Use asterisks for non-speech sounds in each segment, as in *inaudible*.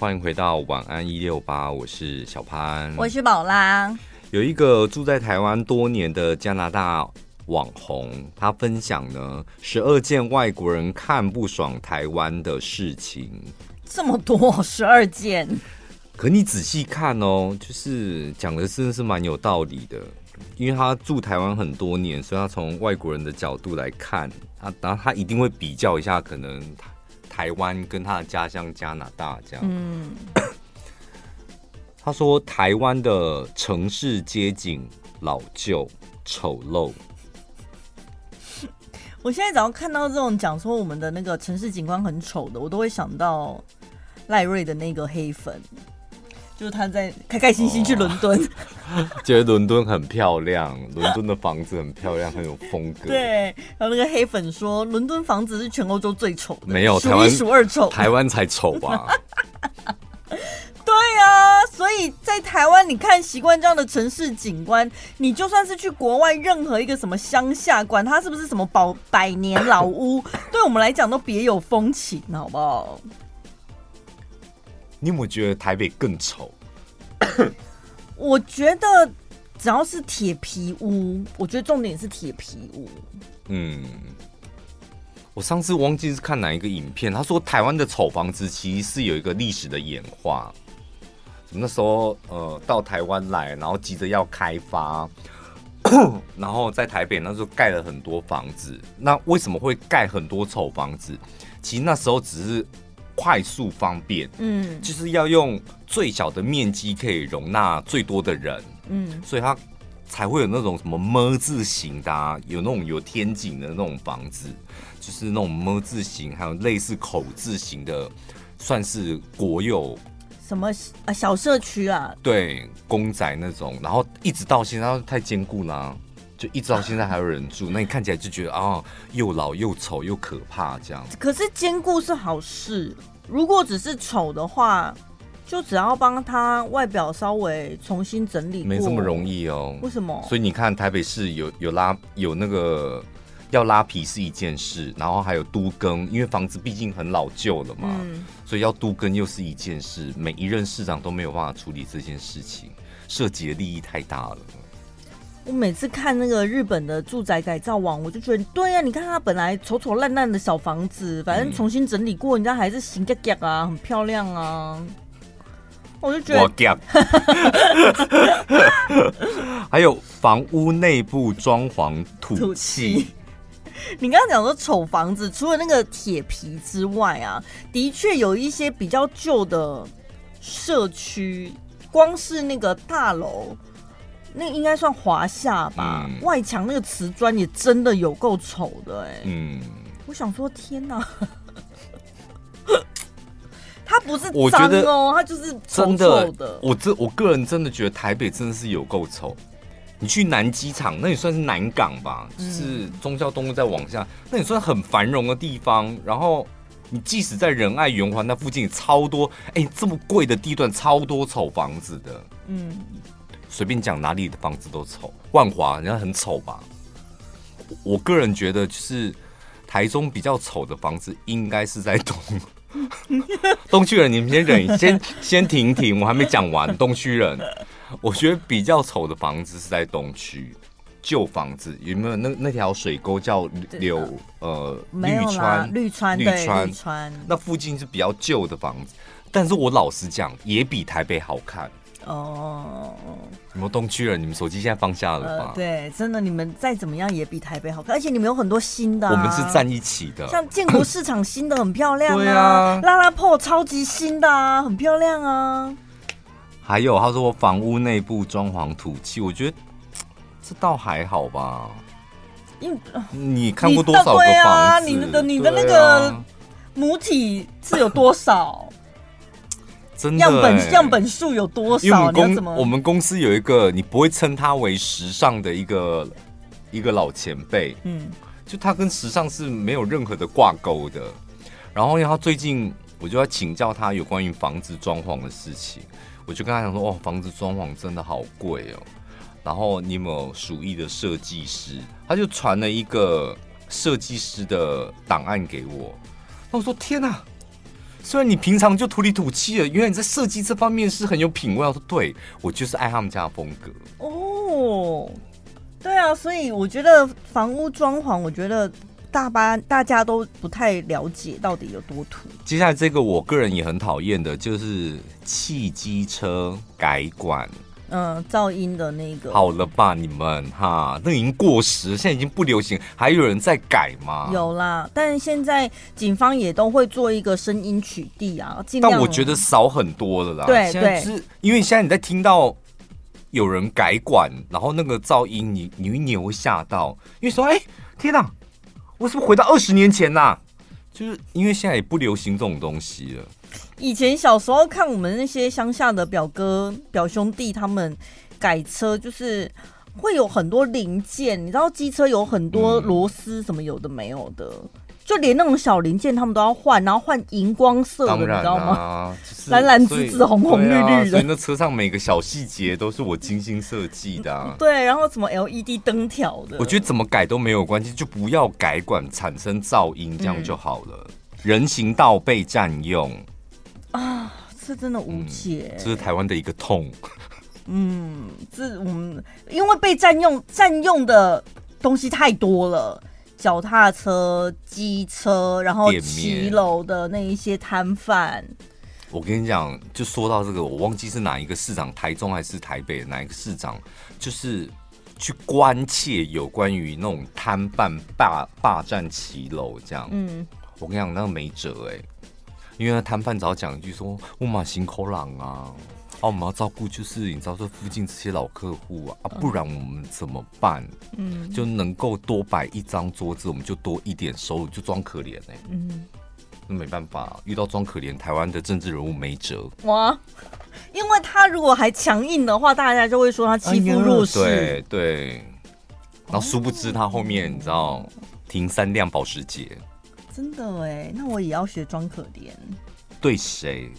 欢迎回到晚安一六八，我是小潘，我是宝拉。有一个住在台湾多年的加拿大网红，他分享呢十二件外国人看不爽台湾的事情，这么多，*laughs* 十二件。可你仔细看哦，就是讲的真的是蛮有道理的，因为他住台湾很多年，所以他从外国人的角度来看，他然后他一定会比较一下可能。台湾跟他的家乡加拿大这样，嗯，*coughs* 他说台湾的城市街景老旧丑陋。*laughs* 我现在只要看到这种讲说我们的那个城市景观很丑的，我都会想到赖瑞的那个黑粉。就是他在开开心心去伦敦，哦，*laughs* 觉得伦敦很漂亮，伦敦的房子很漂亮，很有风格。对，然后那个黑粉说，伦敦房子是全欧洲最丑的，没有数一数二丑，台湾才丑吧？*laughs* 对啊，所以在台湾，你看习惯这样的城市景观，你就算是去国外任何一个什么乡下，管它是不是什么百百年老屋，*laughs* 对我们来讲都别有风情，好不好？你有没有觉得台北更丑？*coughs* 我觉得只要是铁皮屋，我觉得重点是铁皮屋。嗯，我上次忘记是看哪一个影片，他说台湾的丑房子其实是有一个历史的演化。那时候呃到台湾来，然后急着要开发，*coughs* 然后在台北那时候盖了很多房子。那为什么会盖很多丑房子？其实那时候只是。快速方便，嗯，就是要用最小的面积可以容纳最多的人，嗯，所以它才会有那种什么“么”字形的，啊，有那种有天井的那种房子，就是那种“么”字形，还有类似口字形的，算是国有什么啊小社区啊，对，公宅那种，然后一直到现在太坚固啦，啊。就一直到现在还有人住，那你看起来就觉得啊、哦，又老又丑又可怕这样。可是坚固是好事，如果只是丑的话，就只要帮他外表稍微重新整理，没这么容易哦。为什么？所以你看台北市有有拉有那个要拉皮是一件事，然后还有都更，因为房子毕竟很老旧了嘛，嗯、所以要都更又是一件事。每一任市长都没有办法处理这件事情，涉及的利益太大了。我每次看那个日本的住宅改造网，我就觉得，对呀、啊，你看它本来丑丑烂烂的小房子，反正重新整理过，人家还是行格格啊，很漂亮啊。我就觉得，*laughs* 还有房屋内部装潢土气。*laughs* 你刚刚讲说丑房子，除了那个铁皮之外啊，的确有一些比较旧的社区，光是那个大楼。那应该算华夏吧，嗯、外墙那个瓷砖也真的有够丑的哎、欸。嗯，我想说天哪，它不是脏哦，它就是丑丑的。我这我个人真的觉得台北真的是有够丑。你去南机场，那也算是南港吧，嗯、就是忠孝东路再往下，那也算很繁荣的地方。然后你即使在仁爱圆环那附近，也超多哎、欸，这么贵的地段，超多丑房子的。嗯。随便讲哪里的房子都丑，万华人家很丑吧？我个人觉得，就是台中比较丑的房子，应该是在东 *laughs* 东区人。你们先忍，*laughs* 先先停停，我还没讲完。东区人，我觉得比较丑的房子是在东区，旧房子有没有？那那条水沟叫柳呃绿川绿川绿川绿川，那附近是比较旧的房子，但是我老实讲，也比台北好看。哦，你们东区了，你们手机现在放下了吧？呃、对，真的，你们再怎么样也比台北好看，而且你们有很多新的、啊。我们是站一起的，像建国市场新的很漂亮啊，对啊，拉拉破超级新的啊，很漂亮啊。还有他说我房屋内部装潢土气，我觉得这倒还好吧。因为你看过多少个房子？啊、你的你的那个母体是有多少？真的、欸，样本样本数有多少？因为我们公我们公司有一个，你不会称他为时尚的一个一个老前辈，嗯，就他跟时尚是没有任何的挂钩的。然后因为他最近，我就要请教他有关于房子装潢的事情，我就跟他讲说，哦，房子装潢真的好贵哦。然后你有没有鼠疫的设计师？他就传了一个设计师的档案给我。那我说天哪！虽然你平常就土里土气的，原来你在设计这方面是很有品味。我说对，我就是爱他们家的风格。哦，对啊，所以我觉得房屋装潢，我觉得大巴大家都不太了解到底有多土。接下来这个我个人也很讨厌的，就是汽机车改管。嗯，噪音的那个好了吧，你们哈，那已经过时，现在已经不流行，还有人在改吗？有啦，但是现在警方也都会做一个声音取缔啊，但我觉得少很多了啦。对对，是因为现在你在听到有人改管，然后那个噪音你，你你你会吓到，因为说，哎、欸，天哪，我是不是回到二十年前呐？就是因为现在也不流行这种东西了。以前小时候看我们那些乡下的表哥表兄弟，他们改车就是会有很多零件，你知道机车有很多螺丝什么有的没有的，嗯、就连那种小零件他们都要换，然后换荧光色的，啊、你知道吗？就是、蓝蓝紫紫、红红绿绿的，啊、*laughs* 所以那车上每个小细节都是我精心设计的、啊。*laughs* 对，然后什么 LED 灯条的，我觉得怎么改都没有关系，就不要改管产生噪音，这样就好了。嗯、人行道被占用。啊，这真的无解，嗯，这是台湾的一个痛。嗯，这我们因为被占用，占用的东西太多了，脚踏车、机车，然后骑楼的那一些摊贩。我跟你讲，就说到这个，我忘记是哪一个市长，台中还是台北哪一个市长，就是去关切有关于那种摊贩霸霸占骑楼这样。嗯，我跟你讲，那个没辙哎，欸。因为摊贩早讲一句说：“我嘛辛苦朗啊，啊，我们要照顾，就是你知道这附近这些老客户啊，啊，不然我们怎么办？嗯，就能够多摆一张桌子，我们就多一点收入，就装可怜哎、欸。嗯，那没办法，遇到装可怜，台湾的政治人物没辙。哇，因为他如果还强硬的话，大家就会说他欺负弱势。对对，然后殊不知他后面你知道停三辆保时捷。”真的哎，那我也要学装可怜。对谁？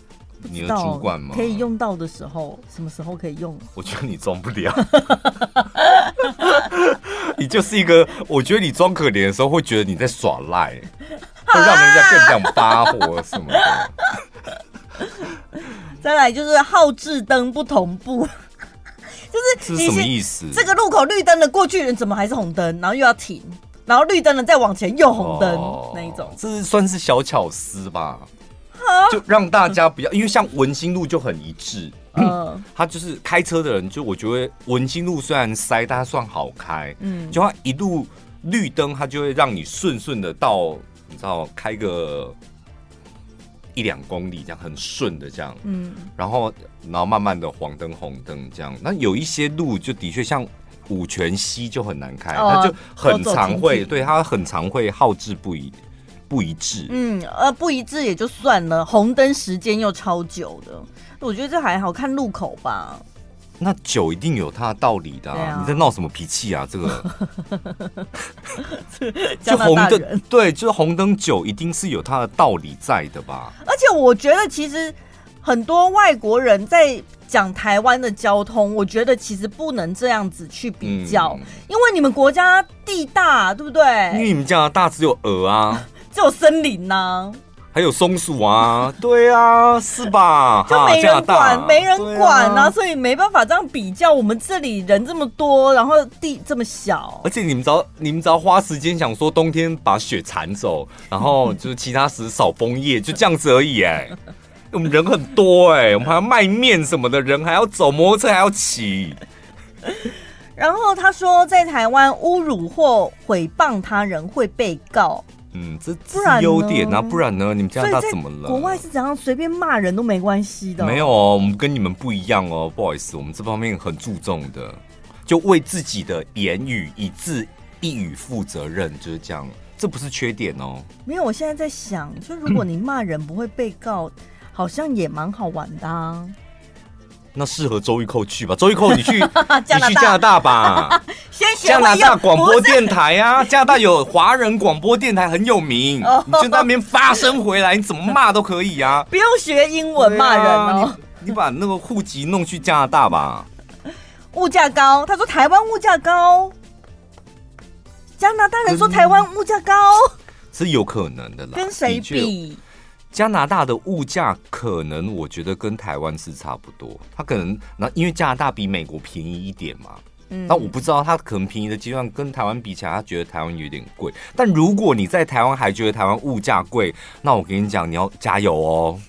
你的主管吗？可以用到的时候，什么时候可以用？我觉得你装不了。*laughs* 你就是一个，我觉得你装可怜的时候，会觉得你在耍赖，会让人家更想发火什么的。*laughs* 再来就是号志灯不同步，*laughs* 就是这是什么意思？这个路口绿灯的过去人怎么还是红灯？然后又要停。然后绿灯了，再往前又红灯、哦、那一种，这是算是小巧思吧？就让大家不要，因为像文心路就很一致，嗯，*clears throat* 他就是开车的人，就我觉得文心路虽然塞，但它算好开，嗯，就它一路绿灯，它就会让你顺顺的到，你知道，开个一两公里这样很顺的这样，嗯，然后然后慢慢的黄灯红灯这样，那有一些路就的确像。五泉溪就很难开，他、哦、就很常会，对他很常会号志不一不一致。嗯，呃，不一致也就算了，红灯时间又超久的，我觉得这还好看路口吧。那酒一定有它的道理的、啊，啊、你在闹什么脾气啊？这个 *laughs* 就红灯，对，就是红灯酒一定是有它的道理在的吧？而且我觉得其实很多外国人在。讲台湾的交通，我觉得其实不能这样子去比较，嗯、因为你们国家地大，对不对？因为你们加拿大只有鹅啊，*laughs* 只有森林呐、啊，还有松鼠啊，对啊，是吧？*laughs* 就没人管，没人管啊，所以没办法这样比较。我们这里人这么多，然后地这么小，而且你们只要你们只要花时间想说冬天把雪铲走，然后就是其他时扫枫叶，就这样子而已哎。我们人很多哎、欸，我们还要卖面什么的，人还要走，摩托车还要骑。*laughs* 然后他说，在台湾侮辱或诽谤他人会被告。嗯，这是优点啊，不然呢？你们加拿大怎么了？国外是怎样随便骂人都没关系的？没有哦，我们跟你们不一样哦，不好意思，我们这方面很注重的，就为自己的言语一字一语负责任，就是这样。这不是缺点哦。没有，我现在在想，就如果你骂人不会被告。好像也蛮好玩的啊！那适合周玉蔻去吧，周玉蔻你去，*laughs* 你去加拿大吧。*laughs* 先加拿大广播电台啊，加拿大有华人广播电台很有名，你就在那边发声回来，你怎么骂都可以啊。不用学英文骂人哦，你把那个户籍弄去加拿大吧。物价高，他说台湾物价高，加拿大人说台湾物价高，是有可能的啦。跟谁比？加拿大的物价可能我觉得跟台湾是差不多，它可能那因为加拿大比美国便宜一点嘛。嗯，那我不知道他可能便宜的阶段跟台湾比起来，他觉得台湾有点贵。但如果你在台湾还觉得台湾物价贵，那我跟你讲，你要加油哦，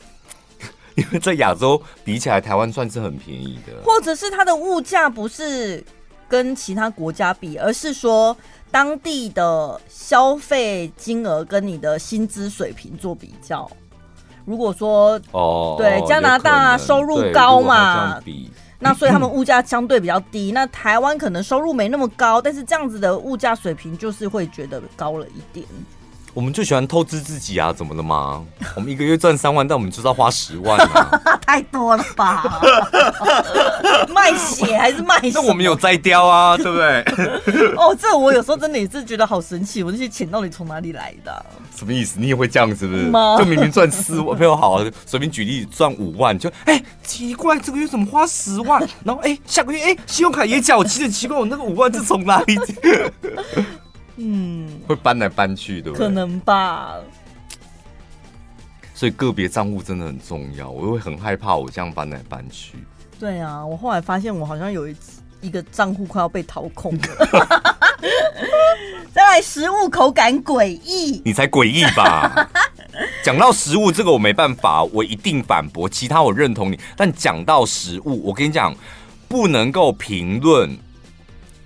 *laughs* 因为在亚洲比起来，台湾算是很便宜的。或者是它的物价不是跟其他国家比，而是说当地的消费金额跟你的薪资水平做比较。如果说哦，对，加拿大收入高嘛。那所以他们物价相对比较低，那台湾可能收入没那么高，但是这样子的物价水平就是会觉得高了一点。我们就喜欢透支自己啊，怎么了吗？*laughs* 我们一个月赚三万，但我们就是要花十万啊，*laughs* 太多了吧？*laughs* 卖血还是卖血？那我们有摘雕啊，对不对？哦，这我有时候真的也是觉得好神奇，我这些钱到底从哪里来的啊？什么意思？你也会这样是不是？就明明赚四万，没有好，随便举例赚五万，就哎、欸、奇怪，这个月怎么花十万？然后哎、欸、下个月哎、欸、信用卡也缴齐了，奇怪，我那个五万是从哪里？嗯，会搬来搬去，对不对？可能吧。所以个别账户真的很重要，我会很害怕我这样搬来搬去。对啊，我后来发现我好像有一一个账户快要被掏空了。*laughs* 再来，食物口感诡异，你才诡异吧？*laughs* 讲到食物这个我没办法，我一定反驳。其他我认同你，但讲到食物，我跟你讲，不能够评论。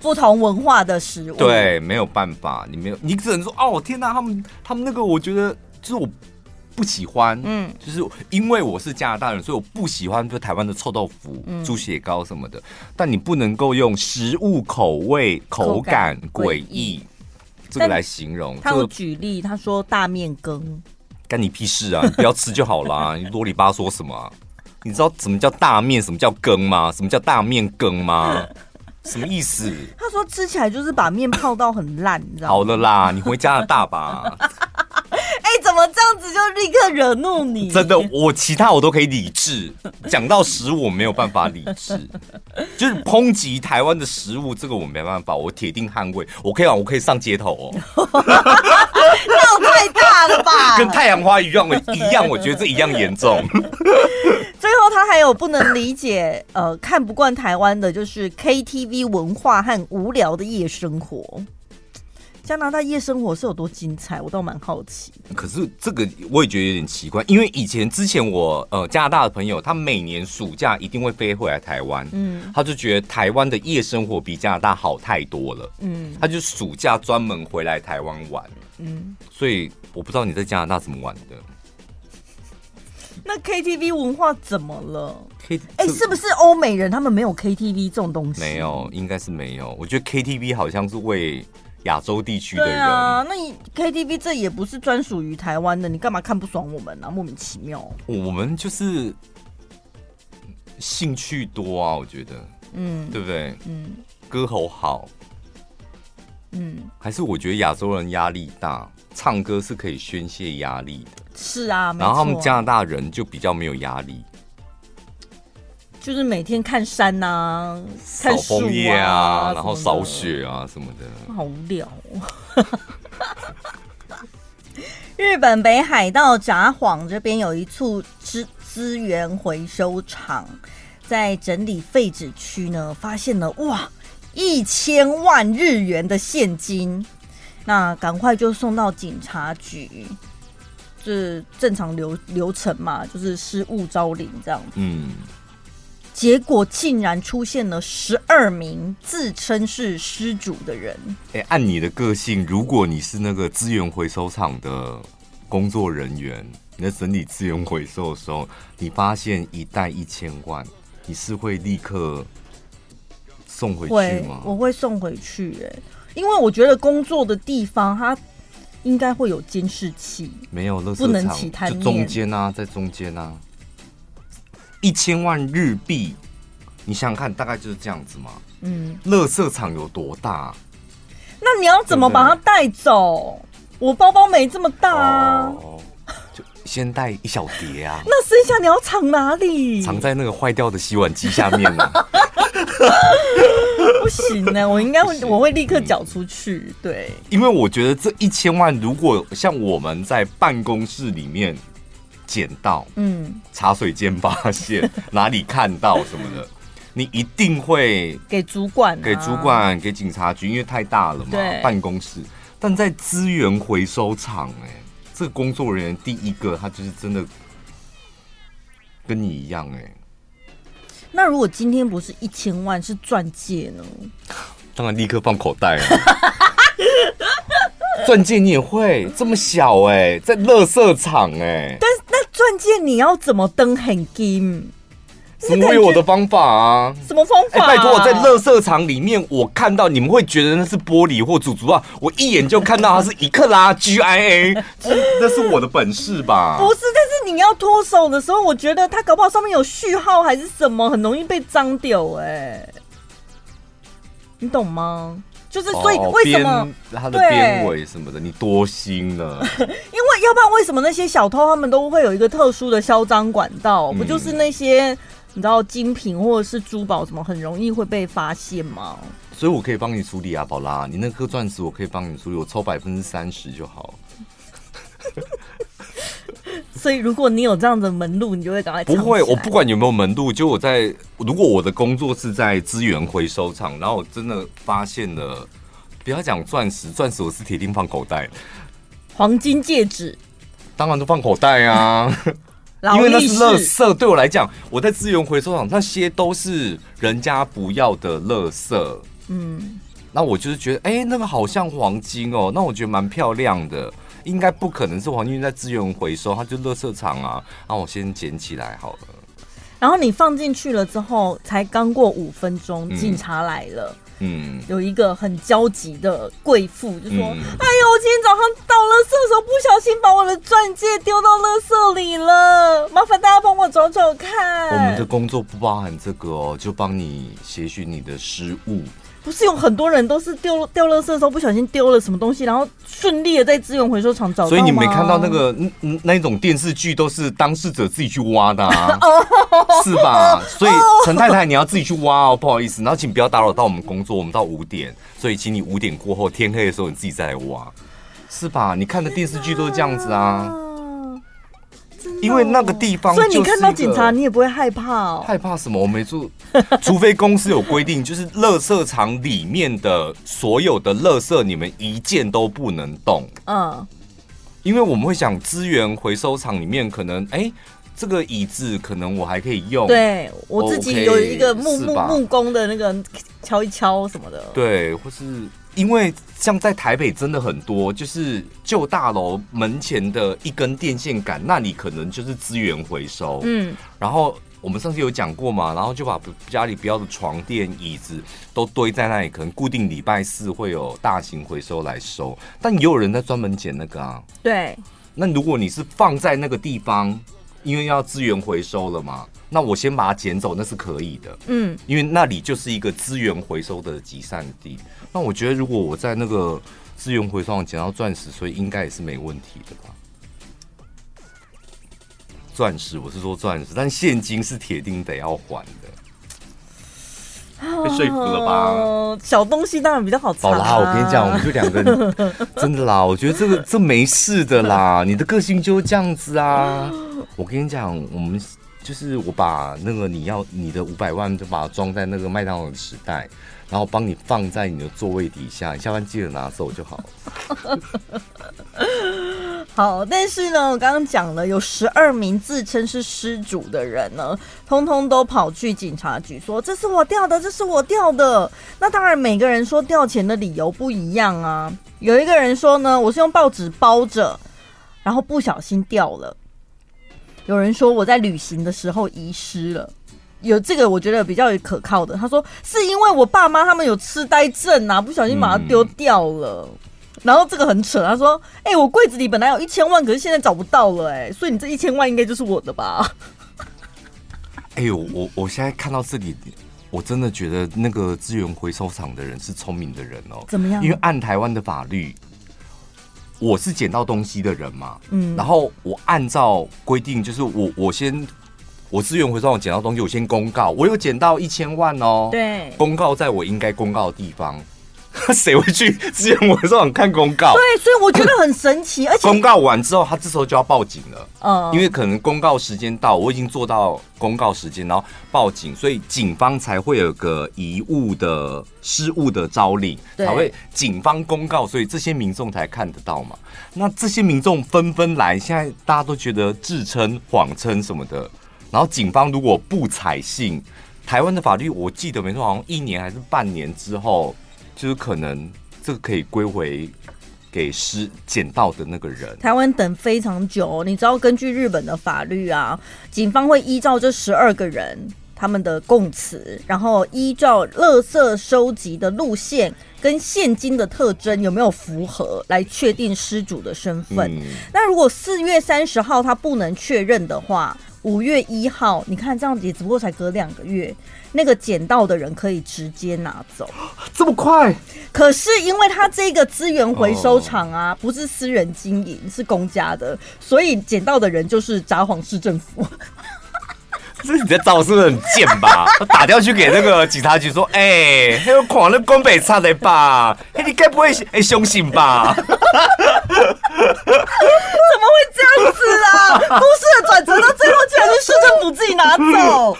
不同文化的食物，对，没有办法，你没有，你只能说哦，天哪，他们他们那个，我觉得就是我不喜欢，嗯，就是因为我是加拿大人，所以我不喜欢就台湾的臭豆腐、嗯、猪血糕什么的。但你不能够用食物口味、口感诡异这个来形容。他有举例，他说大面羹，干你屁事啊！你不要吃就好啦，*laughs* 你啰里吧嗦什么、啊？你知道什么叫大面，什么叫羹吗？什么叫大面羹吗？什么意思？他说吃起来就是把面泡到很烂，你知道吗？好了啦，你回加拿大吧。哎、欸，怎么这样子就立刻惹怒你？真的，我其他我都可以理智，讲到食物我没有办法理智，就是抨击台湾的食物，这个我没办法，我铁定捍卫。我可以啊，我可以上街头哦。闹太大了吧？*laughs* 跟太阳花一样，一样，我觉得这一样严重。最后，他还有不能理解，呃，看不惯台湾的，就是 KTV 文化和无聊的夜生活。加拿大夜生活是有多精彩？我倒蛮好奇。可是这个我也觉得有点奇怪，因为以前之前我呃加拿大的朋友，他每年暑假一定会飞回来台湾，嗯，他就觉得台湾的夜生活比加拿大好太多了，嗯，他就暑假专门回来台湾玩，嗯，所以我不知道你在加拿大怎么玩的。那 KTV 文化怎么了？K 哎、欸，是不是欧美人他们没有 KTV 这种东西？没有，应该是没有。我觉得 KTV 好像是为亚洲地区的人。对啊，那你 KTV 这也不是专属于台湾的，你干嘛看不爽我们呢、啊？莫名其妙。我们就是兴趣多啊，我觉得，嗯，对不对？嗯，歌喉好，嗯，还是我觉得亚洲人压力大，唱歌是可以宣泄压力的。是啊，然后他们加拿大人就比较没有压力，就是每天看山呐、啊，看枫叶啊，然后扫雪啊什么的，好无聊。*laughs* 日本北海道札幌这边有一处资资源回收厂，在整理废纸区呢，发现了哇一千万日元的现金，那赶快就送到警察局。是正常流流程嘛，就是失物招领这样子。嗯，结果竟然出现了十二名自称是失主的人。哎、欸，按你的个性，如果你是那个资源回收厂的工作人员，你在整理资源回收的时候，你发现一袋一千万，你是会立刻送回去吗？我会送回去、欸，哎，因为我觉得工作的地方它。应该会有监视器，没有，不能起贪念，就中间啊，在中间啊，一千万日币，你想想看，大概就是这样子嘛。嗯，乐色场有多大？那你要怎么把它带走？我包包没这么大啊。哦先带一小碟啊，*laughs* 那剩下你要藏哪里？藏在那个坏掉的洗碗机下面呢？*laughs* 不行呢，我应该会，我会立刻缴出去。对，因为我觉得这一千万，如果像我们在办公室里面捡到，嗯，茶水间发现，*laughs* 哪里看到什么的，你一定会给主管、啊，给主管，给警察局，因为太大了嘛，办公室。但在资源回收厂，哎，这个工作人员第一个，他就是真的跟你一样，哎。那如果今天不是一千万，是钻戒呢？当然立刻放口袋啊！*laughs* 钻戒你也会这么小哎、欸，在乐色场哎、欸。但是那钻戒你要怎么登很金？什么会有我的方法啊？什么方法、啊欸？拜托，我在乐色场里面，我看到你们会觉得那是玻璃或祖祖啊，我一眼就看到它是一克拉 GIA，那是我的本事吧？不是，但是你要脱手的时候，我觉得它搞不好上面有序号还是什么，很容易被脏掉哎。你懂吗？就是所以为什么、哦、它的边尾什么的，你多心了？*laughs* 因为要不然为什么那些小偷他们都会有一个特殊的销赃管道？嗯、不就是那些你知道精品或者是珠宝什么很容易会被发现吗？所以我可以帮你处理啊，宝拉，你那颗钻石我可以帮你处理，我抽百分之三十就好。*laughs* *laughs* *laughs* 所以，如果你有这样的门路，你就会赶快。不会，我不管有没有门路，就我在。如果我的工作是在资源回收厂，然后我真的发现了，不要讲钻石，钻石我是铁定放口袋。黄金戒指，当然都放口袋啊，*laughs* 因为那是垃圾。对我来讲，我在资源回收厂，那些都是人家不要的垃圾。嗯，那我就是觉得，哎、欸，那个好像黄金哦，那我觉得蛮漂亮的。应该不可能是黄金在资源回收，他就垃圾场啊。那我先捡起来好了。然后你放进去了之后，才刚过五分钟，警察来了。嗯，有一个很焦急的贵妇就说：“嗯、哎呦，我今天早上倒垃圾的时候不小心把我的钻戒丢到垃圾里了，麻烦大家帮我找找看。”我们的工作不包含这个哦，就帮你协寻你的失误。不是有很多人都是丢掉垃圾的时候不小心丢了什么东西，然后顺利的在资源回收厂找到。所以你没看到那个那那种电视剧都是当事者自己去挖的，啊，*laughs* 是吧？所以陈太太你要自己去挖哦，不好意思，然后请不要打扰到我们工作，我们到五点，所以请你五点过后天黑的时候你自己再来挖，是吧？你看的电视剧都是这样子啊。因为那个地方，所以你看到警察，你也不会害怕哦。害怕什么？我没做，除非公司有规定，就是垃圾场里面的所有的垃圾，你们一件都不能动。嗯，因为我们会想，资源回收厂里面可能，哎，这个椅子可能我还可以用。对，我自己有一个木木木工的那个敲一敲什么的。对，或是。因为像在台北真的很多，就是旧大楼门前的一根电线杆，那里可能就是资源回收。嗯，然后我们上次有讲过嘛，然后就把家里不要的床垫、椅子都堆在那里，可能固定礼拜四会有大型回收来收，但也有人在专门捡那个啊。对，那如果你是放在那个地方，因为要资源回收了嘛。那我先把它捡走，那是可以的。嗯，因为那里就是一个资源回收的集散地。那我觉得，如果我在那个资源回收上捡到钻石，所以应该也是没问题的吧？钻石，我是说钻石，但现金是铁定得要还的。被说服了吧？*laughs* 小东西当然比较好藏啊。好啦，我跟你讲，我们就两个人，真的啦。我觉得这个这没事的啦，你的个性就是这样子啊。我跟你讲，我们。就是我把那个你要你的五百万，就把它装在那个麦当劳的纸袋，然后帮你放在你的座位底下，你下班记得拿走就好。*laughs* 好，但是呢，我刚刚讲了，有十二名自称是失主的人呢，通通都跑去警察局说：“这是我掉的，这是我掉的。”那当然，每个人说掉钱的理由不一样啊。有一个人说呢，我是用报纸包着，然后不小心掉了。有人说我在旅行的时候遗失了，有这个我觉得比较可靠的。他说是因为我爸妈他们有痴呆症啊，不小心把它丢掉了。嗯、然后这个很扯，他说：“哎、欸，我柜子里本来有一千万，可是现在找不到了、欸，哎，所以你这一千万应该就是我的吧？”哎呦，我我现在看到这里，我真的觉得那个资源回收厂的人是聪明的人哦。怎么样？因为按台湾的法律。我是捡到东西的人嘛，嗯，然后我按照规定，就是我我先我资源回收，我捡到东西，我先公告，我有捡到一千万哦，对，公告在我应该公告的地方，*laughs* 谁会去支援我上网看公告？对，所以我觉得很神奇。*coughs* 而且公告完之后，他这时候就要报警了。嗯，因为可能公告时间到，我已经做到公告时间，然后报警，所以警方才会有个遗物的失物的招领，才会警方公告，所以这些民众才看得到嘛。那这些民众纷纷来，现在大家都觉得自称、谎称什么的，然后警方如果不采信，台湾的法律我记得没错，好像一年还是半年之后。就是可能这个可以归回给失捡到的那个人。台湾等非常久，你知道根据日本的法律啊，警方会依照这十二个人他们的供词，然后依照垃圾收集的路线跟现金的特征有没有符合，来确定失主的身份。嗯。那如果四月三十号他不能确认的话，五月一号，你看这样子也只不过才隔两个月，那个捡到的人可以直接拿走，这么快？可是因为他这个资源回收厂啊，不是私人经营，是公家的，所以捡到的人就是札幌市政府。这你的招是不是很贱吧？我 *laughs* 打掉去给那个警察局说：“哎、欸，还有狂的宫北差的吧？哎、欸，你该不会哎相信吧？” *laughs* 怎么会这样子啊？*laughs* 故事的转折到最后，竟然是市政府自己拿走。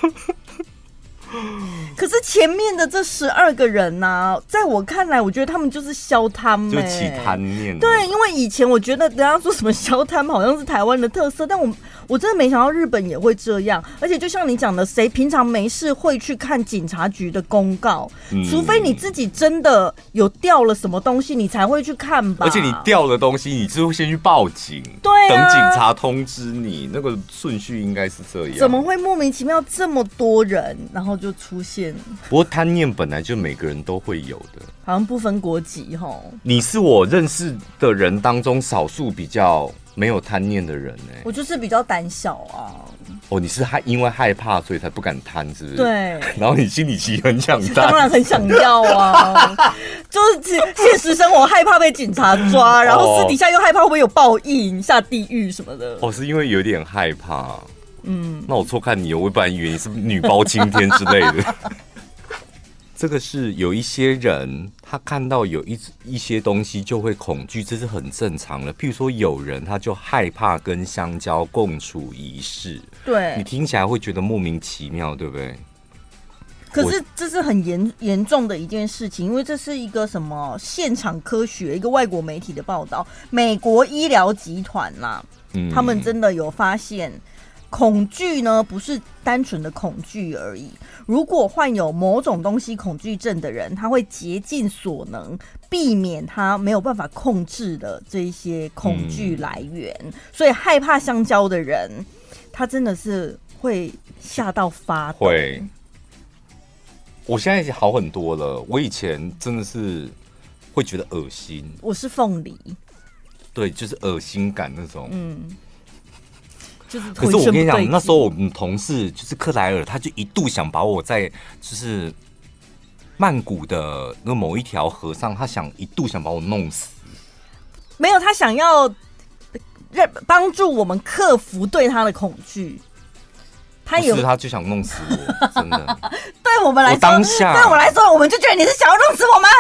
可是前面的这十二个人呢、啊，在我看来，我觉得他们就是消贪，就起贪念。对，因为以前我觉得人家说什么消贪，好像是台湾的特色，但我。我真的没想到日本也会这样，而且就像你讲的，谁平常没事会去看警察局的公告？嗯，除非你自己真的有掉了什么东西，你才会去看吧。而且你掉了东西，你就会先去报警，对啊，等警察通知你，那个顺序应该是这样。怎么会莫名其妙这么多人，然后就出现？不过贪念本来就每个人都会有的，好像不分国籍吼。你是我认识的人当中少数比较。没有贪念的人呢、欸？我就是比较胆小啊。哦，你是害因为害怕所以才不敢贪，是不是？对。*laughs* 然后你心里其实很想贪，当然很想要啊。*laughs* 就是现实生活害怕被警察抓，然后私底下又害怕会不会有报应、下地狱什么的。哦，是因为有点害怕。嗯。那我错看你，我本来以为你是女包青天之类的。*laughs* 这个是有一些人，他看到有一一些东西就会恐惧，这是很正常的。譬如说，有人他就害怕跟香蕉共处一室，对，你听起来会觉得莫名其妙，对不对？可是这是很严严重的一件事情，因为这是一个什么现场科学，一个外国媒体的报道，美国医疗集团啦，嗯，他们真的有发现。恐惧呢，不是单纯的恐惧而已。如果患有某种东西恐惧症的人，他会竭尽所能避免他没有办法控制的这一些恐惧来源。嗯。所以害怕香蕉的人，他真的是会吓到发抖。会。我现在已经好很多了。我以前真的是会觉得恶心。我是凤梨。对，就是恶心感那种。嗯。可是我跟你讲，那时候我们同事就是克莱尔，他就一度想把我在就是曼谷的那某一条河上，他想一度想把我弄死。没有，他想要让帮助我们克服对他的恐惧。他有，他就想弄死我，真的。*laughs* 对我们来说，当下对我们来说，我们就觉得你是想要弄死我们。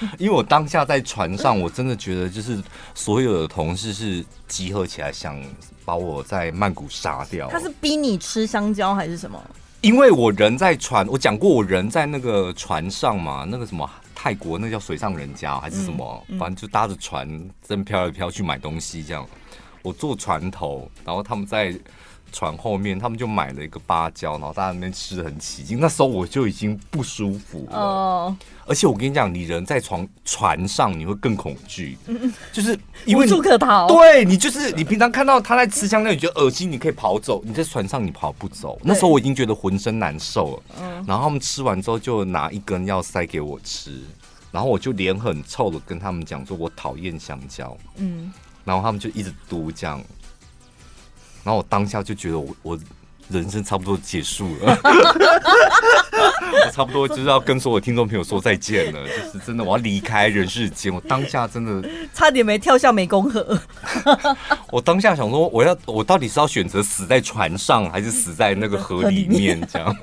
*laughs* 因为我当下在船上，我真的觉得就是所有的同事是集合起来想把我在曼谷杀掉。他是逼你吃香蕉还是什么？因为我人在船，我讲过我人在那个船上嘛，那个什么泰国那叫水上人家还是什么，嗯嗯、反正就搭着船真飘来飘去买东西这样。我坐船头，然后他们在。船后面，他们就买了一个芭蕉，然后大家在那边吃的很起劲。那时候我就已经不舒服了。哦。而且我跟你讲，你人在船船上，你会更恐惧。嗯，就是因为无处可逃。对，你就是你平常看到他在吃香蕉，你觉得恶心，你可以跑走。你在船上，你跑不走。那时候我已经觉得浑身难受了。嗯。然后他们吃完之后，就拿一根要塞给我吃，然后我就脸很臭的跟他们讲说，我讨厌香蕉。嗯。然后他们就一直嘟这样。然后我当下就觉得我我人生差不多结束了，*laughs* 我差不多就是要跟所有听众朋友说再见了，就是真的我要离开人世间。我当下真的 *laughs* 差点没跳下湄公河。*laughs* 我当下想说，我要我到底是要选择死在船上，还是死在那个河里面？这样。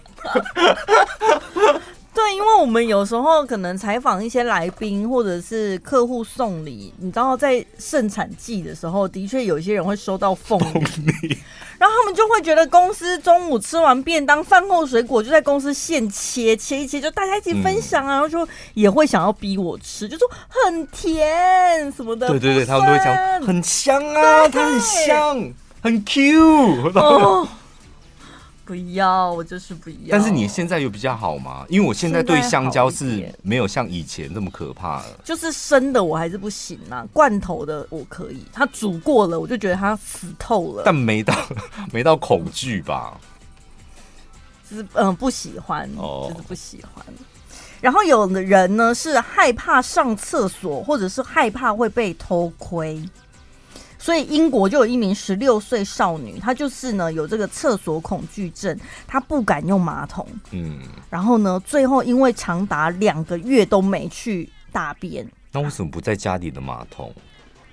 对，因为我们有时候可能采访一些来宾，或者是客户送礼，你知道，在盛产季的时候，的确有一些人会收到凤梨，*laughs* 然后他们就会觉得公司中午吃完便当，饭后水果就在公司现切切一切，就大家一起分享啊，然后就也会想要逼我吃，就说很甜什么的。对对对，他们都会讲很香啊，它很香，很 Q。哦不要，我就是不要。但是你现在有比较好吗？因为我现在对香蕉是没有像以前那么可怕了。就是生的我还是不行啊，罐头的我可以。它煮过了，我就觉得它死透了。但没到 *laughs* 没到恐惧吧？就是嗯、呃，不喜欢，哦、就是不喜欢。然后有的人呢是害怕上厕所，或者是害怕会被偷窥。所以英国就有一名十六岁少女，她就是呢有这个厕所恐惧症，她不敢用马桶。嗯，然后呢，最后因为长达两个月都没去大便。那为什么不在家里的马桶？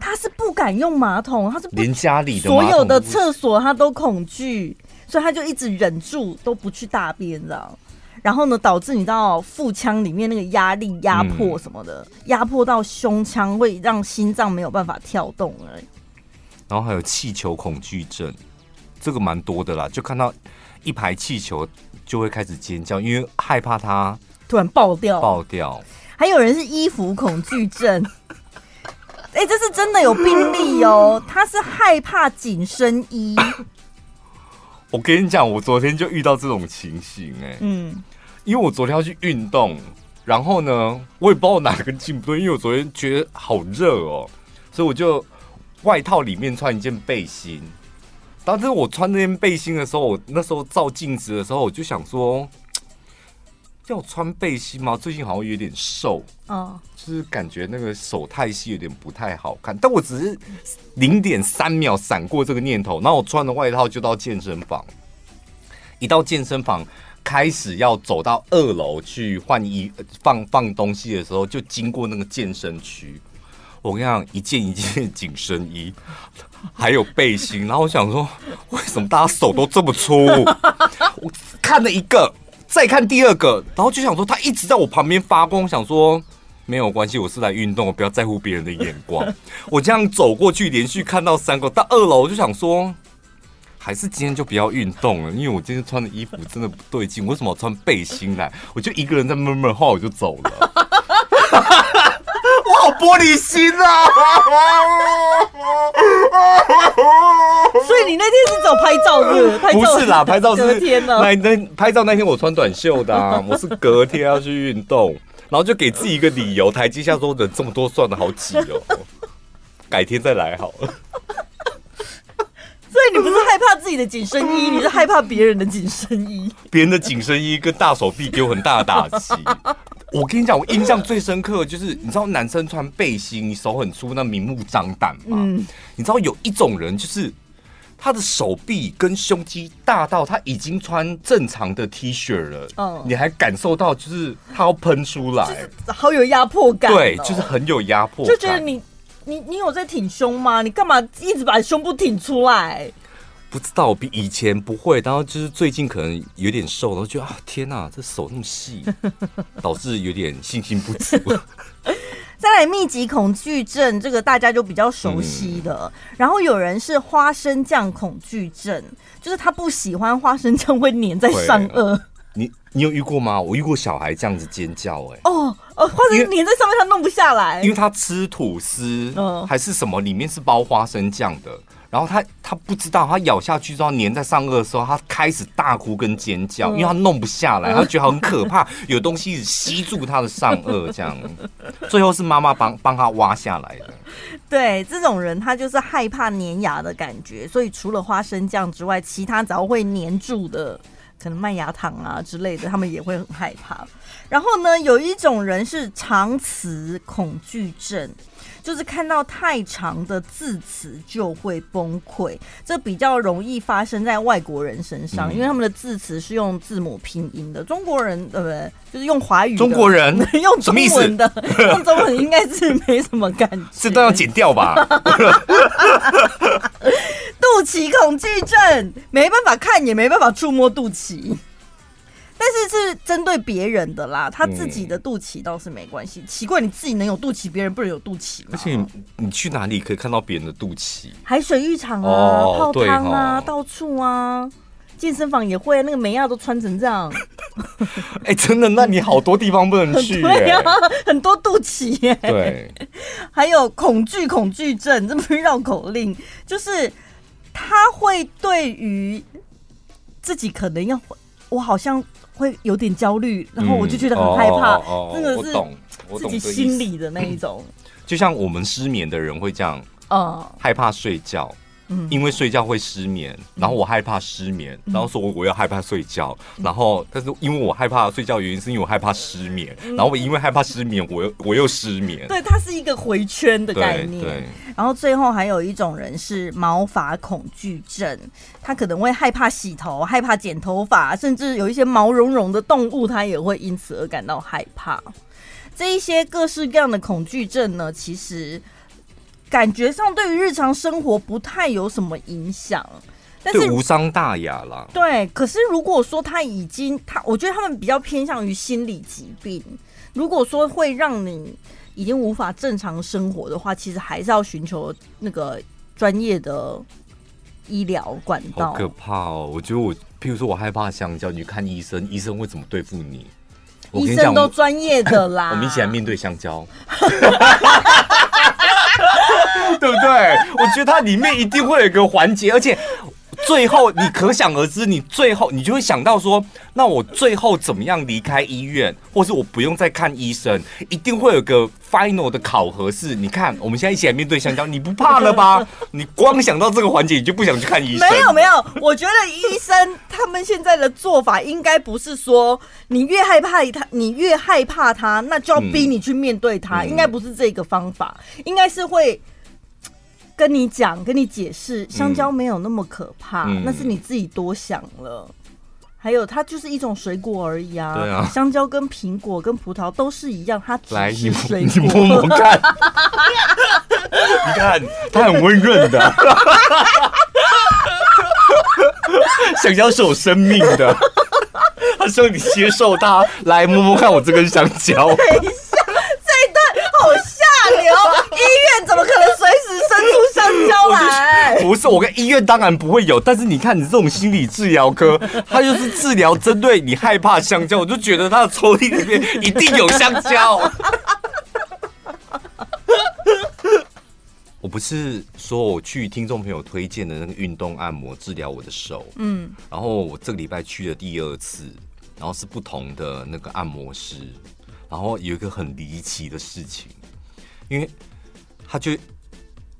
她是不敢用马桶，她是连家里的所有的厕所她都恐惧，所以她就一直忍住都不去大便，这样。然后呢，导致你知道腹腔里面那个压力压迫什么的，压、嗯、迫到胸腔，会让心脏没有办法跳动而已。然后还有气球恐惧症，这个蛮多的啦，就看到一排气球就会开始尖叫，因为害怕它突然爆掉。爆掉。还有人是衣服恐惧症，*laughs* 哎，这是真的有病例哦，*laughs* 他是害怕紧身衣。我跟你讲，我昨天就遇到这种情形，哎，嗯，因为我昨天要去运动，然后呢，我也不知道我哪根筋不对，因为我昨天觉得好热哦，所以我就。外套里面穿一件背心，当时我穿那件背心的时候，我那时候照镜子的时候，我就想说，*tsk* 要穿背心吗？最近好像有点瘦，嗯，就是感觉那个手太细，有点不太好看。但我只是零点三秒闪过这个念头，然后我穿了外套就到健身房。一到健身房，开始要走到二楼去换衣放放东西的时候，就经过那个健身区。我跟你讲，一件一件紧身衣，*laughs* 还有背心，然后我想说，为什么大家手都这么粗？我 *laughs* 看了一个，再看第二个，然后就想说，他一直在我旁边发光，想说没有关系，我是来运动，我不要在乎别人的眼光。*laughs* 我这样走过去，连续看到三个，到二楼我就想说，还是今天就不要运动了，因为我今天穿的衣服真的不对劲，为什么我穿背心来？我就一个人在闷闷，后我就走了。好玻璃心啊！所以你那天是走拍照是不是？*laughs* 不是啦，拍照是隔天呢。那那拍照那天我穿短袖的，啊，*laughs* 我是隔天要去运动，然后就给自己一个理由，台阶下说人这么多，算了，好挤哦，改天再来好了。所以你不是害怕自己的紧身衣，你是害怕别人的紧身衣。别人的紧身衣跟大手臂给我很大的打击。我跟你讲，我印象最深刻的就是，你知道男生穿背心，你手很粗，那明目张胆嘛。嗯。你知道有一种人，就是他的手臂跟胸肌大到他已经穿正常的 T 恤了，嗯，你还感受到就是他要喷出来，好有压迫感。对，就是很有压迫感。就觉得你你你有在挺胸吗？你干嘛一直把胸部挺出来？不知道，比以前不会，然后就是最近可能有点瘦，然后觉得啊，天哪，这手那么细，导致有点信心不足。*laughs* 再来密集恐惧症，这个大家就比较熟悉的。嗯、然后有人是花生酱恐惧症，就是他不喜欢花生酱会粘在上颚。你你有遇过吗？我遇过小孩这样子尖叫、欸，哎，哦哦，花生粘在上面他弄不下来，因为他吃吐司，嗯，还是什么，里面是包花生酱的。然后他他不知道，他咬下去之后粘在上颚的时候，他开始大哭跟尖叫，因为他弄不下来，他觉得很可怕，*laughs* 有东西一直吸住他的上颚，这样，最后是妈妈帮帮他挖下来的。*laughs* 对，这种人他就是害怕粘牙的感觉，所以除了花生酱之外，其他只要会粘住的，可能麦芽糖啊之类的，他们也会很害怕。然后呢，有一种人是长词恐惧症。就是看到太长的字词就会崩溃，这比较容易发生在外国人身上，嗯、因为他们的字词是用字母拼音的。中国人对不对？就是用华语。中国人 *laughs* 用中文的，*laughs* 用中文应该是没什么感觉。这都要剪掉吧？*laughs* 肚脐恐惧症，没办法看，也没办法触摸肚脐。但是是针对别人的啦，他自己的肚脐倒是没关系。嗯、奇怪，你自己能有肚脐，别人不能有肚脐吗？而且你去哪里可以看到别人的肚脐？海水浴场啊，哦、泡汤啊，哦、到处啊。健身房也会，那个美亚都穿成这样。*laughs* 哎、欸，真的？那你好多地方不能去、*laughs* 欸。对呀、啊，很多肚脐耶。对。*laughs* 还有恐惧恐惧症，这不是绕口令，就是他会对于自己可能要，我好像会有点焦虑，然后我就觉得很害怕。真的是自己心里的那一种。就像我们失眠的人会这样，嗯，害怕睡觉。因为睡觉会失眠，然后我害怕失眠，然后说我我要害怕睡觉，然后但是因为我害怕睡觉，原因是因为我害怕失眠，然后我因为害怕失眠，我又我又失眠。对，它是一个回圈的概念。对。然后最后还有一种人是毛发恐惧症，他可能会害怕洗头，害怕剪头发，甚至有一些毛茸茸的动物，他也会因此而感到害怕。这一些各式各样的恐惧症呢，其实。感觉上对于日常生活不太有什么影响，但是无伤大雅啦。对，可是如果说他已经他，我觉得他们比较偏向于心理疾病。如果说会让你已经无法正常生活的话，其实还是要寻求那个专业的医疗管道。好可怕哦！我觉得我，譬如说我害怕香蕉，你去看医生，医生会怎么对付你？医生都专业的啦。我们一起来面对香蕉。*laughs* 对不对？我觉得它里面一定会有一个环节，而且最后你可想而知，你最后你就会想到说，那我最后怎么样离开医院，或是我不用再看医生，一定会有个 final 的考核是，你看我们现在一起来面对香蕉，你不怕了吧？*laughs* 你光想到这个环节，你就不想去看医生。没有没有，我觉得医生他们现在的做法应该不是说你越害怕他，你越害怕他，那就要逼你去面对他，嗯、应该不是这个方法，应该是会。跟你讲，跟你解释，香蕉没有那么可怕，嗯、那是你自己多想了。还有，它就是一种水果而已啊。对啊，香蕉跟苹果跟葡萄都是一样，它只是水果。你摸摸看，*laughs* 你看它很温润的。*laughs* 香蕉是有生命的，它需要你接受它。来摸摸看，我这根香蕉。等一下，这一段好下流，医院怎么可能随时伸出香蕉来？不是，我跟医院当然不会有，但是你看你这种心理治疗科，它就是治疗针对你害怕香蕉，我就觉得它的抽屉里面一定有香蕉。我不是说我去听众朋友推荐的那个运动按摩治疗我的手，嗯，然后我这个礼拜去了第二次，然后是不同的那个按摩师，然后有一个很离奇的事情，因为他就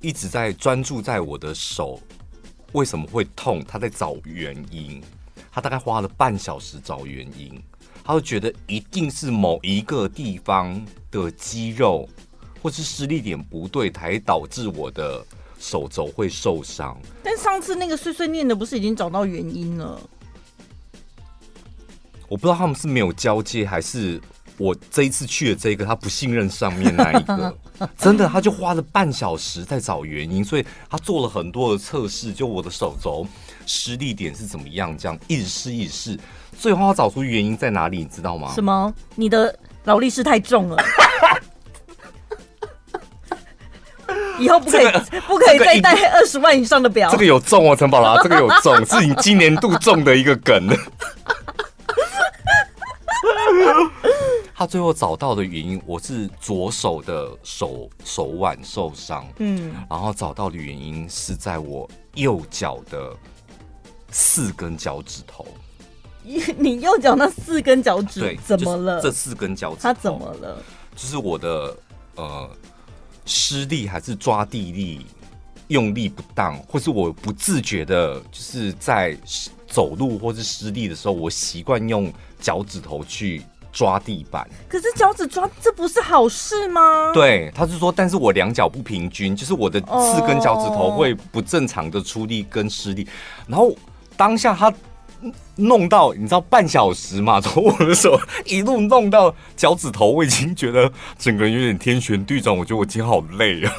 一直在专注在我的手为什么会痛，他在找原因，他大概花了半小时找原因，他就觉得一定是某一个地方的肌肉。或是施力点不对，才导致我的手肘会受伤。但上次那个碎碎念的不是已经找到原因了？我不知道他们是没有交接，还是我这一次去的这个他不信任上面那一个。*laughs* *laughs* 真的，他就花了半小时在找原因，所以他做了很多的测试，就我的手肘施力点是怎么样，这样一直试一直试，最后他找出原因在哪里，你知道吗？什么？你的劳力士太重了。*laughs* 以后不可以，这个、不可以再戴二十万以上的表。这个有重哦，陈宝拉，这个有重，*laughs* 是你今年度重的一个梗。他最后找到的原因，我是左手的手手腕受伤，嗯，然后找到的原因是在我右脚的四根脚趾头。*laughs* 你右脚那四根脚趾对怎么了？这四根脚趾它怎么了？就是我的呃。施力还是抓地力用力不当，或是我不自觉的，就是在走路或是施力的时候，我习惯用脚趾头去抓地板。可是脚趾抓，这不是好事吗？对，他是说，但是我两脚不平均，就是我的四根脚趾头会不正常的出力跟施力，然后当下他。弄到你知道半小时嘛？从我的手一路弄到脚趾头，我已经觉得整个人有点天旋地转。我觉得我今天好累啊。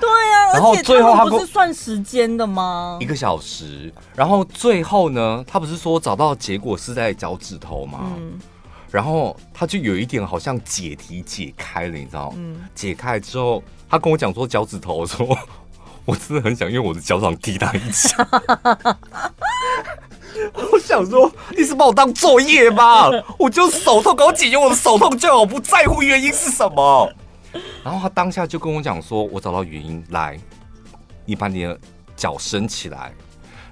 对啊，啊，*laughs* 然后最后他不是算时间的吗？一个小时。然后最后呢，他不是说找到结果是在脚趾头吗？嗯。然后他就有一点好像解题解开了，你知道？嗯。解开之后，他跟我讲说脚趾头，我 *laughs* 说我真的很想用我的脚掌踢他一下。*laughs* 我想说，你是把我当作业吗？*laughs* 我就手痛，给我解决我的手痛就好，我不在乎原因是什么。然后他当下就跟我讲说，我找到原因，来，你把你的脚伸起来。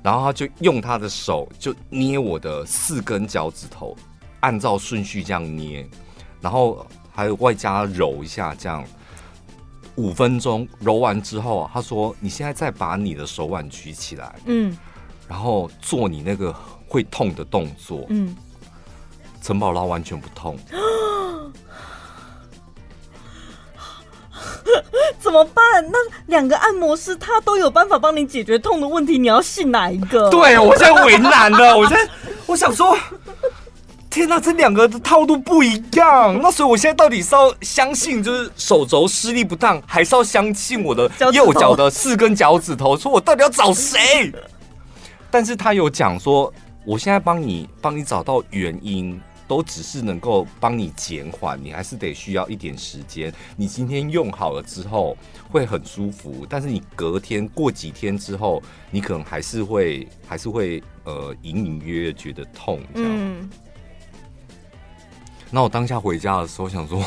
然后他就用他的手就捏我的四根脚趾头，按照顺序这样捏，然后还有外加揉一下，这样五分钟揉完之后，他说，你现在再把你的手腕举起来，嗯。然后做你那个会痛的动作，嗯，陈宝拉完全不痛，*gasps* 怎么办？那两个按摩师他都有办法帮你解决痛的问题，你要信哪一个？对，我现在为难了，我现在我想说，天哪，这两个的套路不一样，那所以我现在到底是要相信就是手肘施力不当，还是要相信我的右脚的四根脚趾头？说我到底要找谁？*laughs* 但是他有讲说，我现在帮你帮你找到原因，都只是能够帮你减缓，你还是得需要一点时间。你今天用好了之后会很舒服，但是你隔天过几天之后，你可能还是会还是会呃隐隐约约觉得痛这样。嗯。那我当下回家的时候想说，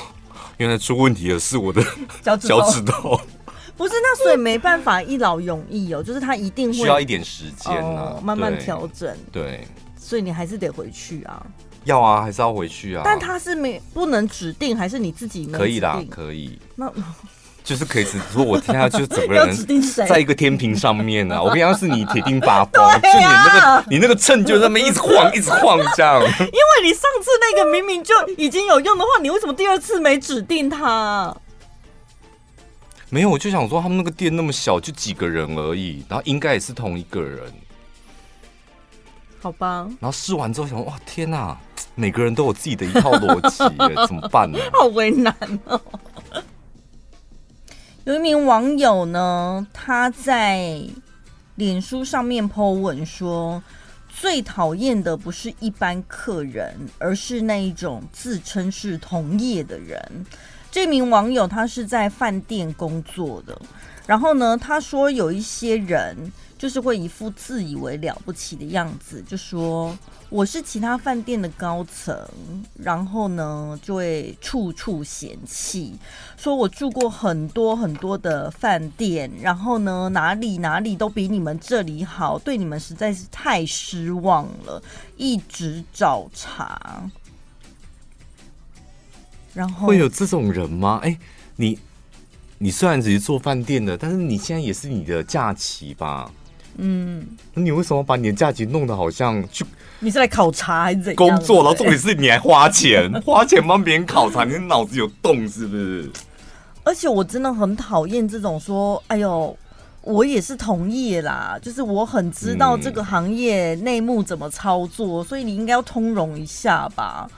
原来出问题的是我的脚趾头。*laughs* 不是，那所以没办法一劳永逸哦，就是他一定会需要一点时间呢、啊哦，慢慢调整。对，所以你还是得回去啊。要啊，还是要回去啊。但他是没不能指定，还是你自己没？可以啦，可以。那 *laughs* 就是可以指说，我听下去整个人在一个天平上面呢、啊。*laughs* 我跟你讲，是你铁定发疯，啊、就你那个你那个秤就在那边一直晃，*laughs* 一直晃这样。因为你上次那个明明就已经有用的话，你为什么第二次没指定他？没有，我就想说他们那个店那么小，就几个人而已，然后应该也是同一个人，好吧。然后试完之后想说，哇，天哪，每个人都有自己的一套逻辑，怎么办呢？*laughs* 好为难哦。有一名网友呢，他在脸书上面 po 文说，最讨厌的不是一般客人，而是那一种自称是同业的人。这名网友他是在饭店工作的，然后呢，他说有一些人就是会一副自以为了不起的样子，就说我是其他饭店的高层，然后呢就会处处嫌弃，说我住过很多很多的饭店，然后呢哪里哪里都比你们这里好，对你们实在是太失望了，一直找茬。然后会有这种人吗？哎，你你虽然只是做饭店的，但是你现在也是你的假期吧？嗯，那你为什么把你的假期弄得好像去？你是来考察还是怎样？工作，然后重点是你还花钱，*laughs* 花钱帮别人考察，你脑子有洞是不是？而且我真的很讨厌这种说，哎呦，我也是同业啦，就是我很知道这个行业内幕怎么操作，嗯，所以你应该要通融一下吧。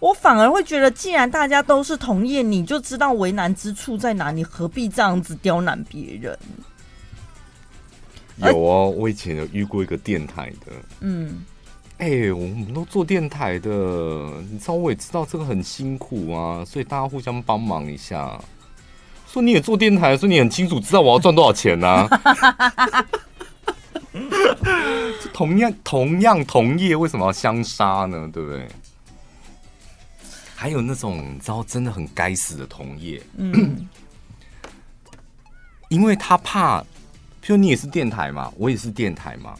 我反而会觉得，既然大家都是同业，你就知道为难之处在哪，你何必这样子刁难别人？有哦，我以前有遇过一个电台的，嗯，哎、欸，我们都做电台的，你知道，我也知道这个很辛苦啊，所以大家互相帮忙一下。说你也做电台，说你很清楚知道我要赚多少钱呢、*laughs* 啊？同样同样同业，为什么要相杀呢？对不对？还有那种你知道真的很该死的同业，嗯，*clears throat* 因为他怕，譬如你也是电台嘛，我也是电台嘛，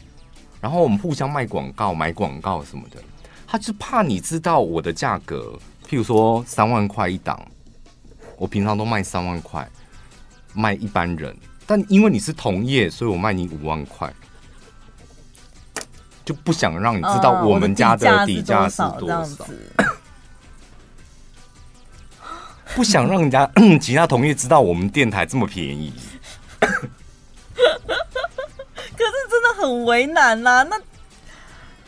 然后我们互相卖广告、买广告什么的，他就怕你知道我的价格，譬如说三万块一档，我平常都卖三万块，卖一般人，但因为你是同业，所以我卖你五万块，就不想让你知道我们家的底价是多少。不想让人家其他同业知道我们电台这么便宜，很为难呐、啊。那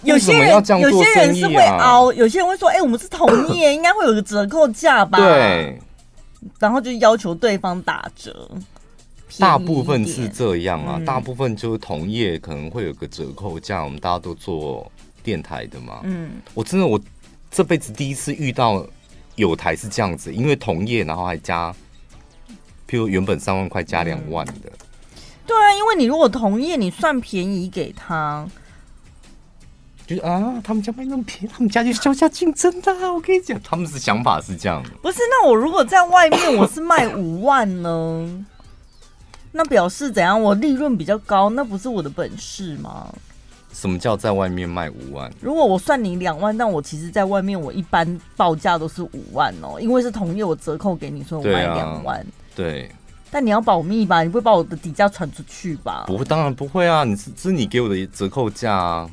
有些人有些人是会熬，有些人会说：“哎、欸，我们是同业，应该会有个折扣价吧？”对，然后就要求对方打折。大部分是这样啊，嗯、大部分就是同业可能会有个折扣价，我们大家都做电台的嘛。嗯，我真的我这辈子第一次遇到有台是这样子，因为同业然后还加，譬如原本三万块加两万的。嗯、对啊，因为你如果同业，你算便宜给他。就是啊，他们家卖那么便宜，他们家就削价竞争的。我跟你讲，他们的想法是这样的。不是，那我如果在外面我是卖五万呢？那表示怎样？我利润比较高，那不是我的本事吗？什么叫在外面卖五万？如果我算你两万，但我其实在外面我一般报价都是五万哦，因为是同业，我折扣给你，所以我卖两万。对。但你要保密吧？你不会把我的底价传出去吧？不会，当然不会啊！你是这是你给我的折扣价啊。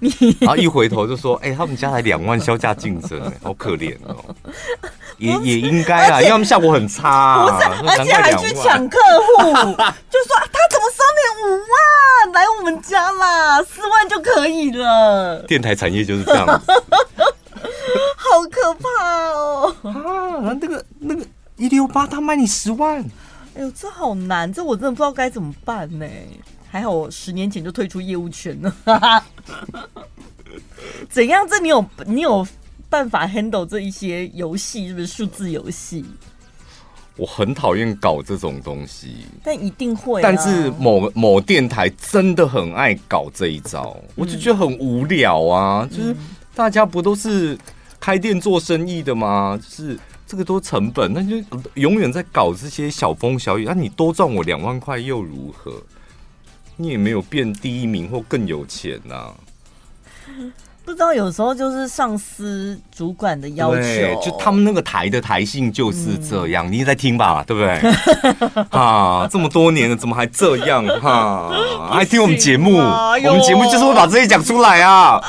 你 *laughs* 然后一回头就说：“哎、欸，他们家才两万，销价竞争，好可怜哦。也”也也应该啊，因为他们效果很差、啊，不是，而且还去抢客户，就说他怎么收你五万？来我们家啦，四万就可以了。电台产业就是这样子，*laughs* 好可怕哦！啊，那个那个一六八，他卖你十万，哎呦，这好难，这我真的不知道该怎么办呢。还好我十年前就退出业务圈了，*laughs* 怎样？这你有你有办法 handle 这一些游戏是不是数字游戏？我很讨厌搞这种东西，但一定会、啊。但是某某电台真的很爱搞这一招，嗯、我就觉得很无聊啊！就是大家不都是开店做生意的吗？就是这个都成本，那就永远在搞这些小风小雨。那、你多赚我两万块又如何？你也没有变第一名或更有钱呐、不知道有时候就是上司主管的要求，就他们那个台的台性就是这样。嗯、你也在听吧，对不对？*laughs* 啊，这么多年了，怎么还这样？哈、啊，*laughs* 还听我们节目，啊、我们节目就是会把这些讲出来啊。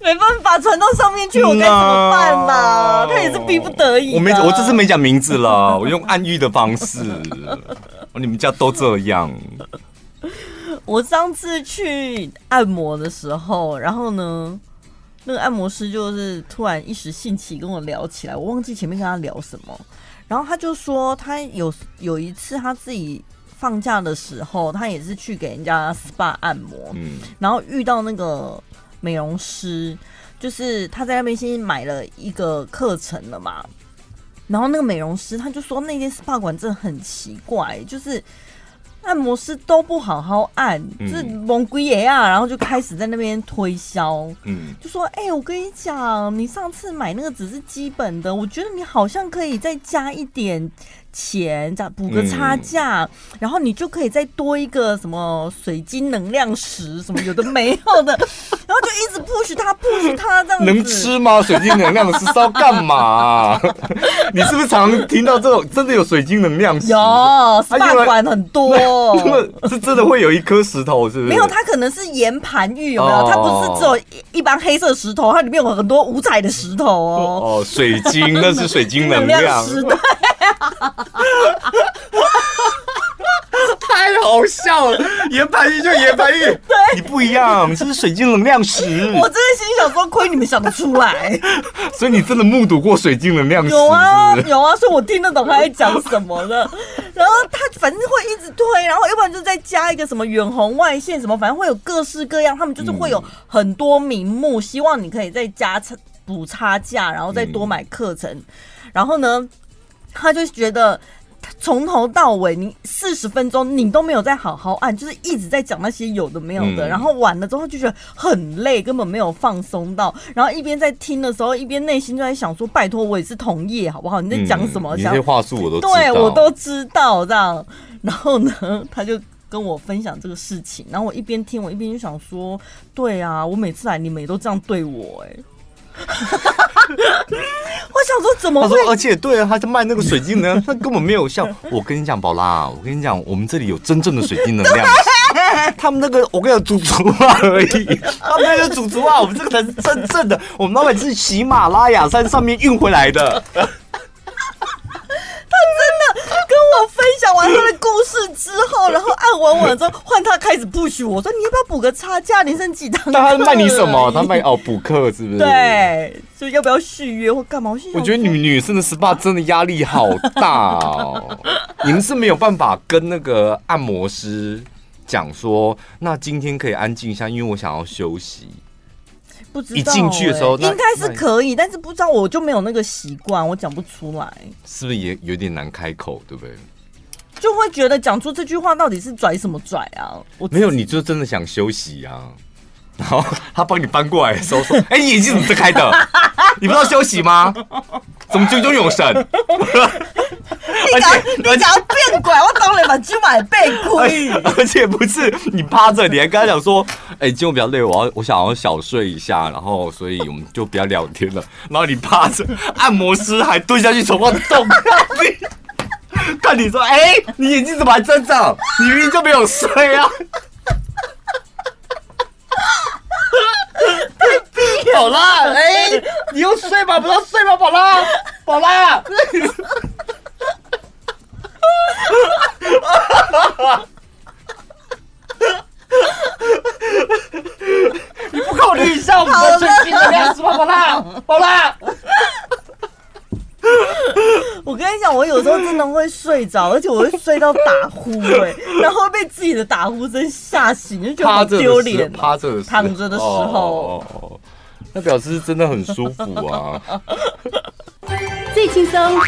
没办法，传到上面去，我该怎么办嘛、啊？他也是逼不得已。我没，我这次没讲名字了，我用暗喻的方式。*laughs* 你们家都这样。我上次去按摩的时候，然后呢，那个按摩师就是突然一时兴起跟我聊起来，我忘记前面跟他聊什么，然后他就说他有有一次他自己放假的时候，他也是去给人家 SPA 按摩，嗯，然后遇到那个美容师，就是他在那边先买了一个课程了嘛，然后那个美容师他就说那间 SPA 馆真的很奇怪，就是。按摩师都不好好按，嗯、就是蒙鬼爷啊，然后就开始在那边推销，嗯，就说：“哎、欸，我跟你讲，你上次买那个只是基本的，我觉得你好像可以再加一点。”钱这样补个差价，嗯、然后你就可以再多一个什么水晶能量石什么有的没有的，*laughs* 然后就一直 push 他 push 他这样子。能吃吗？水晶能量石是要干嘛、啊？*laughs* 你是不是常听到这种真的有水晶能量石？有，大管很多。是真的会有一颗石头，是不是？没有，它可能是岩盘玉，有没有？哦、它不是只有一般黑色石头，它里面有很多五彩的石头哦。哦，水晶那是水晶能量，*laughs* 能量石，对。*laughs* 太好笑了！岩盘玉就岩盘玉，*laughs* 对，你不一样，你是水晶能量石？我真的心想说，亏你们想得出来。*laughs* 所以你真的目睹过水晶能量石？有啊，有啊，所以我听得懂他在讲什么的。然后他反正会一直推，然后要不然就再加一个什么远红外线什么，反正会有各式各样。他们就是会有很多名目，希望你可以再加差补差价，然后再多买课程。然后呢，他就觉得。从头到尾，你四十分钟你都没有在好好按，就是一直在讲那些有的没有的，嗯、然后完了之后就觉得很累，根本没有放松到。然后一边在听的时候，一边内心就在想说：“拜托，我也是同业，好不好？你在讲什么？”嗯、这些话术我都知道对我都知道这样。然后呢，他就跟我分享这个事情，然后我一边听，我一边就想说：“对啊，我每次来你们也都这样对我、欸，哎。” *laughs* 我想说怎么会？而且对啊，他在卖那个水晶能量，*laughs* 他根本没有像。我跟你讲，宝拉，我跟你讲，我们这里有真正的水晶能量。*laughs* 他们那个，我跟你讲，煮竹啊而已。他们那个煮竹啊，我们这个才是真正的。我们老板是喜马拉雅山上面运回来的。他真的跟我分享完他的故事之后，然后按完完之后，换他开始 push 我，我说你要不要补个差价？你剩几堂？但 *laughs* 他卖你什么？他卖哦补课是不是？对，所以要不要续约或干嘛？我，我觉得女女生的 SPA 真的压力好大哦。*laughs* 你们是没有办法跟那个按摩师讲说，那今天可以安静一下，因为我想要休息。不知道、欸、一进去的时候，应该是可以，但是不知道我就没有那个习惯，我讲不出来。是不是也有点难开口，对不对？就会觉得讲出这句话到底是拽什么拽啊？我没有，你就真的想休息啊。然后他帮你搬过来的时候说：“ *laughs* 哎、欸，你眼睛怎么睁开的？你不知道休息吗？怎么炯炯有神？” *laughs* 你讲你讲变拐，我当然把今晚被亏。*laughs* 而且不是你趴着，你还跟他讲说：“哎、欸，今天我比较累，我要我想要小睡一下，然后所以我们就不要聊天了。”然后你趴着，按摩师还蹲下去从我动你，*laughs* 看你说：“哎、欸，你眼睛怎么还睁着？你明明就没有睡啊！”宝拉，哎、欸，你又睡吧，不要睡吧，宝拉，宝拉。*laughs* 你不考虑一下我们的最近的样子吗，宝拉，宝拉。我跟你讲，我有时候真的会睡着，而且我会睡到打呼，哎，然后被自己的打呼声吓醒，就觉得好丢脸。趴着的时候，躺着的时候，哦，那表示真的很舒服啊。*laughs* 最轻松、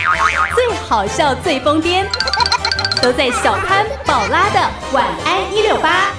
最好笑、最疯癫，都在小潘宝拉的晚安一六八。